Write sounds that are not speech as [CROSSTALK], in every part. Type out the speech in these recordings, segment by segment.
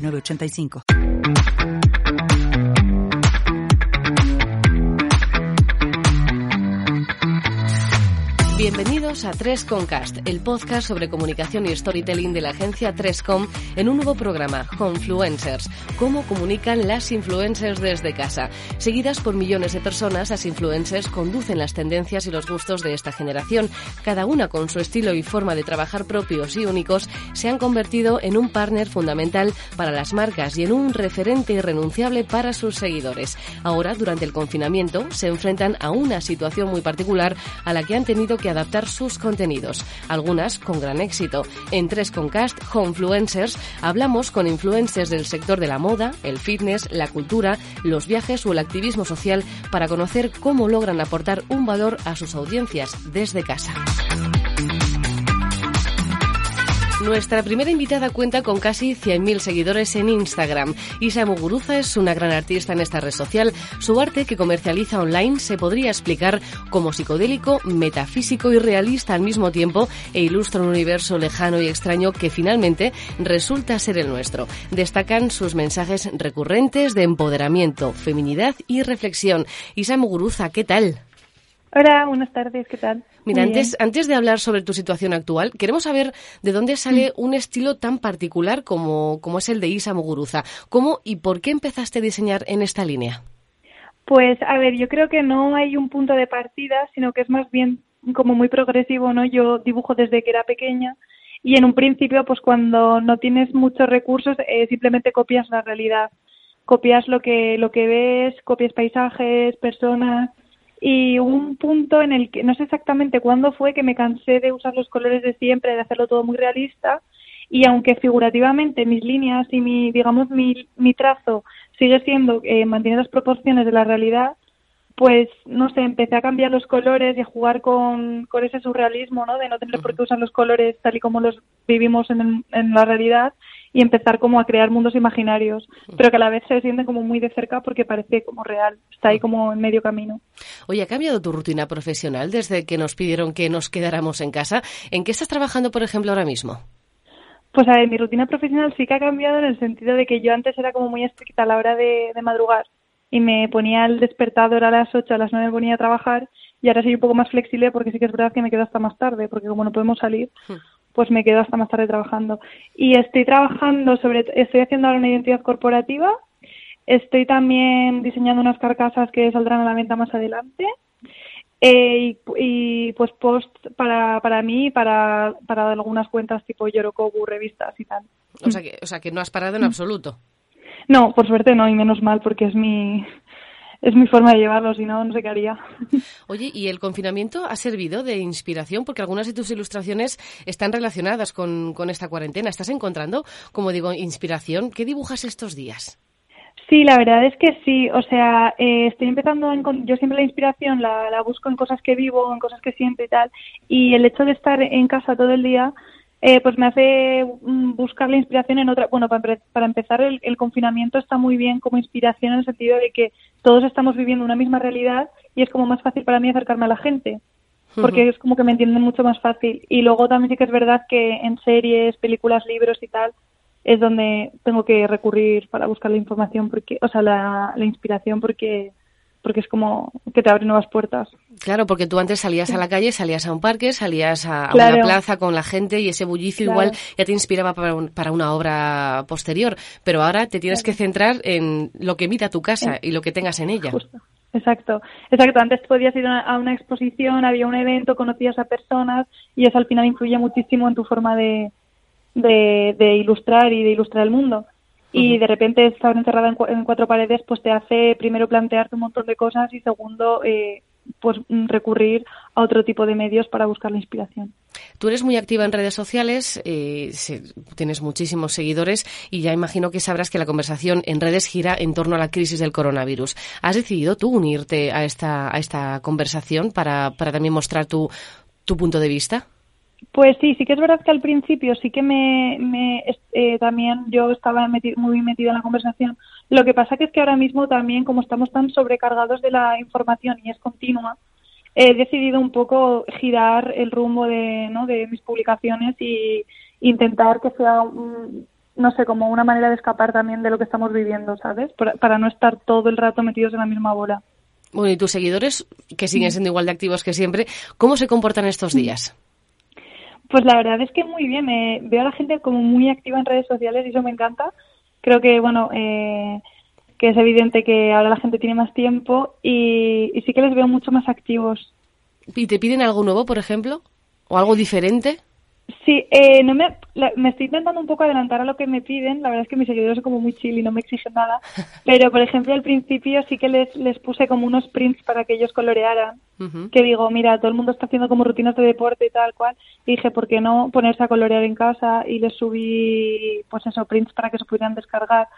906985. Bienvenidos a 3Concast, el podcast sobre comunicación y storytelling de la agencia 3Com en un nuevo programa, Homefluencers, cómo comunican las influencers desde casa. Seguidas por millones de personas, las influencers conducen las tendencias y los gustos de esta generación. Cada una con su estilo y forma de trabajar propios y únicos, se han convertido en un partner fundamental para las marcas y en un referente irrenunciable para sus seguidores. Ahora, durante el confinamiento, se enfrentan a una situación muy particular a la que han tenido que adaptar sus contenidos, algunas con gran éxito. En 3Concast Homefluencers hablamos con influencers del sector de la moda, el fitness, la cultura, los viajes o el activismo social para conocer cómo logran aportar un valor a sus audiencias desde casa. Nuestra primera invitada cuenta con casi 100.000 seguidores en Instagram. Isa Muguruza es una gran artista en esta red social. Su arte, que comercializa online, se podría explicar como psicodélico, metafísico y realista al mismo tiempo e ilustra un universo lejano y extraño que finalmente resulta ser el nuestro. Destacan sus mensajes recurrentes de empoderamiento, feminidad y reflexión. Isa Muguruza, ¿qué tal? Hola, buenas tardes, ¿qué tal? Mira, antes, antes de hablar sobre tu situación actual, queremos saber de dónde sale mm. un estilo tan particular como, como es el de Isa Muguruza. ¿Cómo y por qué empezaste a diseñar en esta línea? Pues, a ver, yo creo que no hay un punto de partida, sino que es más bien como muy progresivo, ¿no? Yo dibujo desde que era pequeña y en un principio, pues cuando no tienes muchos recursos, eh, simplemente copias la realidad. Copias lo que, lo que ves, copias paisajes, personas y un punto en el que no sé exactamente cuándo fue que me cansé de usar los colores de siempre, de hacerlo todo muy realista y aunque figurativamente mis líneas y mi digamos mi, mi trazo sigue siendo eh, mantiene las proporciones de la realidad pues no sé empecé a cambiar los colores y a jugar con, con ese surrealismo no de no tener por qué usar los colores tal y como los vivimos en, en la realidad y empezar como a crear mundos imaginarios, pero que a la vez se sienten como muy de cerca porque parece como real, está ahí como en medio camino. Oye, ¿ha cambiado tu rutina profesional desde que nos pidieron que nos quedáramos en casa? ¿En qué estás trabajando, por ejemplo, ahora mismo? Pues a ver, mi rutina profesional sí que ha cambiado en el sentido de que yo antes era como muy estricta a la hora de, madrugar y me ponía el despertador a las 8, a las 9 me ponía a trabajar y ahora soy un poco más flexible porque sí que es verdad que me quedo hasta más tarde, porque como no podemos salir, pues me quedo hasta más tarde trabajando. Y estoy trabajando sobre, estoy haciendo ahora una identidad corporativa, estoy también diseñando unas carcasas que saldrán a la venta más adelante. Eh, y, pues post para, para mí y para, para algunas cuentas tipo Yorokobu, revistas y tal. O sea, que, o sea que no has parado en absoluto. No, por suerte no, y menos mal, porque es mi, es mi forma de llevarlo, si no, no sé qué haría. Oye, ¿y el confinamiento ha servido de inspiración? Porque algunas de tus ilustraciones están relacionadas con, con esta cuarentena. ¿Estás encontrando, como digo, inspiración? ¿Qué dibujas estos días? Sí, la verdad es que sí. O sea, eh, estoy empezando, yo siempre la inspiración la, la busco en cosas que vivo, en cosas que siento y tal. Y el hecho de estar en casa todo el día eh, pues me hace mm, buscar la inspiración en otra. Bueno, para, para empezar, el, confinamiento está muy bien como inspiración en el sentido de que todos estamos viviendo una misma realidad y es como más fácil para mí acercarme a la gente, porque es como que me entienden mucho más fácil. Y luego también sí que es verdad que en series, películas, libros y tal es donde tengo que recurrir para buscar la información, porque, o sea, la, la inspiración, porque porque es como que te abre nuevas puertas. Claro, porque tú antes salías a la calle, salías a un parque, salías a, una plaza con la gente y ese bullicio igual ya te inspiraba para, para, una obra posterior, pero ahora te tienes que centrar en lo que mira tu casa y lo que tengas en ella. Exacto, exacto. Antes podías ir a una exposición, había un evento, conocías a personas y eso al final influye muchísimo en tu forma de, de, de ilustrar y de ilustrar el mundo y de repente estar encerrada en, cuatro paredes pues te hace primero plantearte un montón de cosas y segundo eh, pues recurrir a otro tipo de medios para buscar la inspiración. Tú eres muy activa en redes sociales, eh, tienes muchísimos seguidores y ya imagino que sabrás que la conversación en redes gira en torno a la crisis del coronavirus. ¿Has decidido tú unirte a esta, a esta conversación para, para también mostrar tu, tu punto de vista? Pues sí, sí que es verdad que al principio sí que me, me eh, también yo estaba muy metida en la conversación. Lo que pasa es que ahora mismo también, como estamos tan sobrecargados de la información y es continua, he decidido un poco girar el rumbo de, ¿no? de mis publicaciones y intentar que sea, no sé, como una manera de escapar también de lo que estamos viviendo, ¿sabes? Para, para no estar todo el rato metidos en la misma bola. Bueno, y tus seguidores, que siguen siendo igual de activos que siempre, ¿cómo se comportan estos días? Pues la verdad es que muy bien. veo a la gente como muy activa en redes sociales y eso me encanta. Creo que, bueno, eh, que es evidente que ahora la gente tiene más tiempo y, y sí que les veo mucho más activos. ¿Y te piden algo nuevo, por ejemplo? ¿O algo diferente? Sí, eh, no me, me estoy intentando un poco adelantar a lo que me piden. La verdad es que mis seguidores son como muy chill y no me exigen nada. [LAUGHS] Pero, por ejemplo, al principio sí que les, les puse como unos prints para que ellos colorearan. Que digo, mira, todo el mundo está haciendo como rutinas de deporte y tal cual. Y dije, ¿por qué no ponerse a colorear en casa? Y les subí, pues eso, prints para que se pudieran descargar.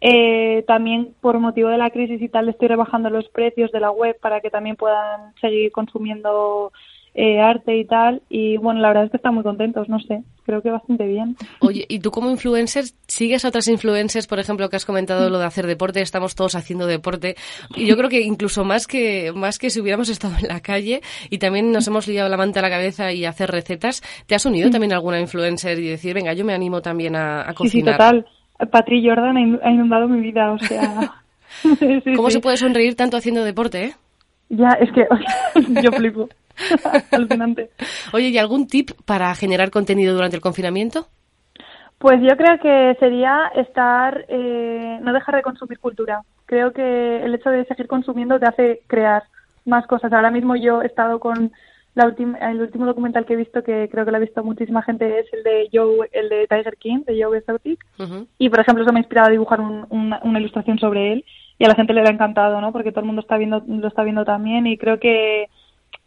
Eh, también por motivo de la crisis y tal estoy rebajando los precios de la web para que también puedan seguir consumiendo eh, arte y tal. Y bueno, la verdad es que están muy contentos, no sé, creo que bastante bien. Oye, ¿y tú como influencer sigues a otras influencers, por ejemplo, que has comentado lo de hacer deporte? Estamos todos haciendo deporte. Y yo creo que incluso más que, más que si hubiéramos estado en la calle y también nos hemos liado la manta a la cabeza y hacer recetas, ¿te has unido también a alguna influencer y decir, venga, yo me animo también a, cocinar? Sí, sí, total. Patri Jordan ha inundado mi vida, o sea... [LAUGHS] ¿Cómo se puede sonreír tanto haciendo deporte, eh? Ya, es que [LAUGHS] yo flipo. [LAUGHS] Alucinante. Oye, ¿y algún tip para generar contenido durante el confinamiento? Pues yo creo que sería estar, eh, no dejar de consumir cultura. Creo que el hecho de seguir consumiendo te hace crear más cosas. Ahora mismo yo he estado con la el último documental que he visto, que creo que lo ha visto muchísima gente, es el de Joe, el de Tiger King, de Joe Exotic. Y por ejemplo, eso me ha inspirado a dibujar una ilustración sobre él y a la gente le ha encantado, ¿no? Porque todo el mundo está viendo, lo está viendo también y creo que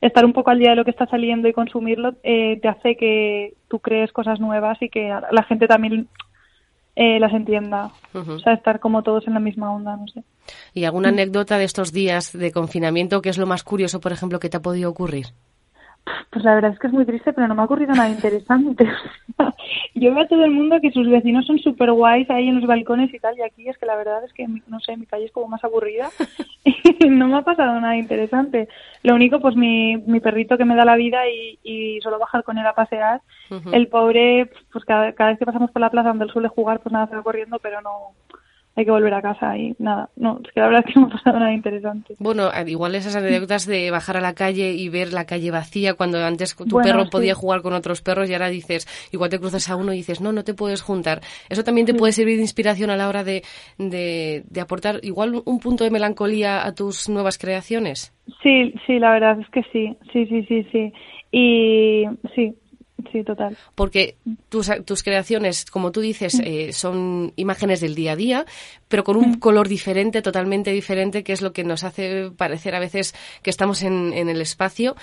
estar un poco al día de lo que está saliendo y consumirlo eh, te hace que tú crees cosas nuevas y que la gente también eh, las entienda. O sea, estar como todos en la misma onda, no sé. ¿Y alguna anécdota de estos días de confinamiento que es lo más curioso, por ejemplo, que te ha podido ocurrir? Pues la verdad es que es muy triste, pero no me ha ocurrido nada interesante. [LAUGHS] Yo veo a todo el mundo que sus vecinos son súper guays ahí en los balcones y tal, y aquí es que la verdad es que, no sé, mi calle es como más aburrida [LAUGHS] y no me ha pasado nada interesante. Lo único, pues mi, mi perrito que me da la vida y, y solo bajar con él a pasear, el pobre, pues cada, cada vez que pasamos por la plaza donde él suele jugar, pues nada, se va corriendo, pero no, hay que volver a casa y nada, no, es que la verdad es que no ha pasado nada interesante. Bueno, igual esas anécdotas de bajar a la calle y ver la calle vacía cuando antes tu perro podía jugar con otros perros y ahora dices, igual te cruzas a uno y dices, no, no te puedes juntar. Eso también te puede servir de inspiración a la hora de, de, de aportar igual un punto de melancolía a tus nuevas creaciones. Sí, sí, la verdad es que sí, sí, sí, sí, sí. Y sí, Sí, total. Porque tus, tus creaciones, como tú dices, eh, son imágenes del día a día, pero con un color diferente, totalmente diferente, que es lo que nos hace parecer a veces que estamos en, en el espacio.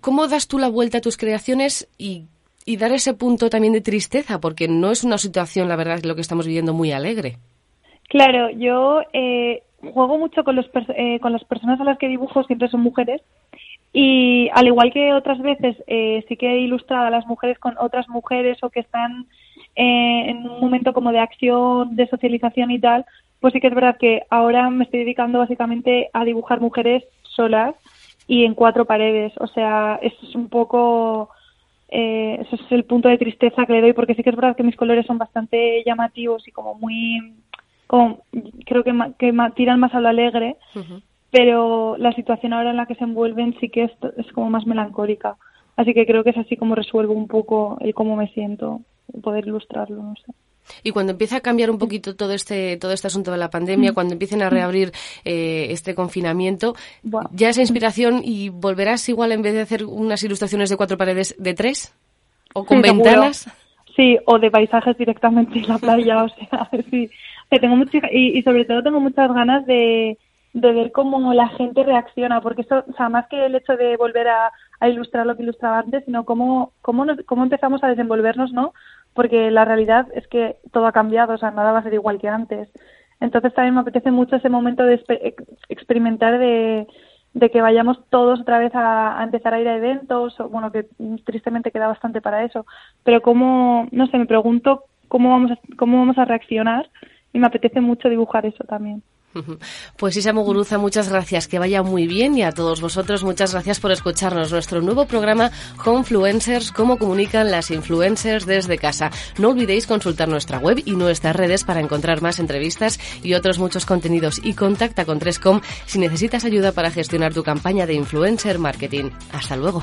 ¿Cómo das tú la vuelta a tus creaciones y, y dar ese punto también de tristeza? Porque no es una situación, la verdad, lo que estamos viviendo muy alegre. Claro, yo eh, juego mucho con, los, eh, con las personas a las que dibujo, siempre son mujeres, y al igual que otras veces, eh, sí que he ilustrado a las mujeres con otras mujeres o que están eh, en un momento como de acción, de socialización y tal, pues sí que es verdad que ahora me estoy dedicando básicamente a dibujar mujeres solas y en cuatro paredes. O sea, eso es un poco, eh, ese es el punto de tristeza que le doy, porque sí que es verdad que mis colores son bastante llamativos y como muy, como, creo que, que tiran más a lo alegre pero la situación ahora en la que se envuelven sí que es, es como más melancólica. Así que creo que es así como resuelvo un poco el cómo me siento, poder ilustrarlo, no sé. Y cuando empieza a cambiar un poquito todo este todo este asunto de la pandemia, cuando empiecen a reabrir eh, este confinamiento, ya esa inspiración y volverás igual en vez de hacer unas ilustraciones de cuatro paredes de tres o con ventanas. Sí, o de paisajes directamente en la playa, o sea, [LAUGHS] sí. tengo y sobre todo tengo muchas ganas de de ver cómo la gente reacciona, porque eso, o sea, más que el hecho de volver a, a ilustrar lo que ilustraba antes, sino cómo, cómo, cómo empezamos a desenvolvernos, ¿no? Porque la realidad es que todo ha cambiado, o sea, nada va a ser igual que antes. Entonces también me apetece mucho ese momento de experimentar de, de que vayamos todos otra vez a, a, empezar a ir a eventos, o, bueno, que tristemente queda bastante para eso, pero cómo, no sé, me pregunto cómo vamos a, cómo vamos a reaccionar y me apetece mucho dibujar eso también. [LAUGHS] Pues Isa Muguruza, muchas gracias, que vaya muy bien y a todos vosotros muchas gracias por escucharnos. Nuestro nuevo programa Homefluencers, cómo comunican las influencers desde casa. No olvidéis consultar nuestra web y nuestras redes para encontrar más entrevistas y otros muchos contenidos y contacta con Trescom si necesitas ayuda para gestionar tu campaña de influencer marketing. Hasta luego.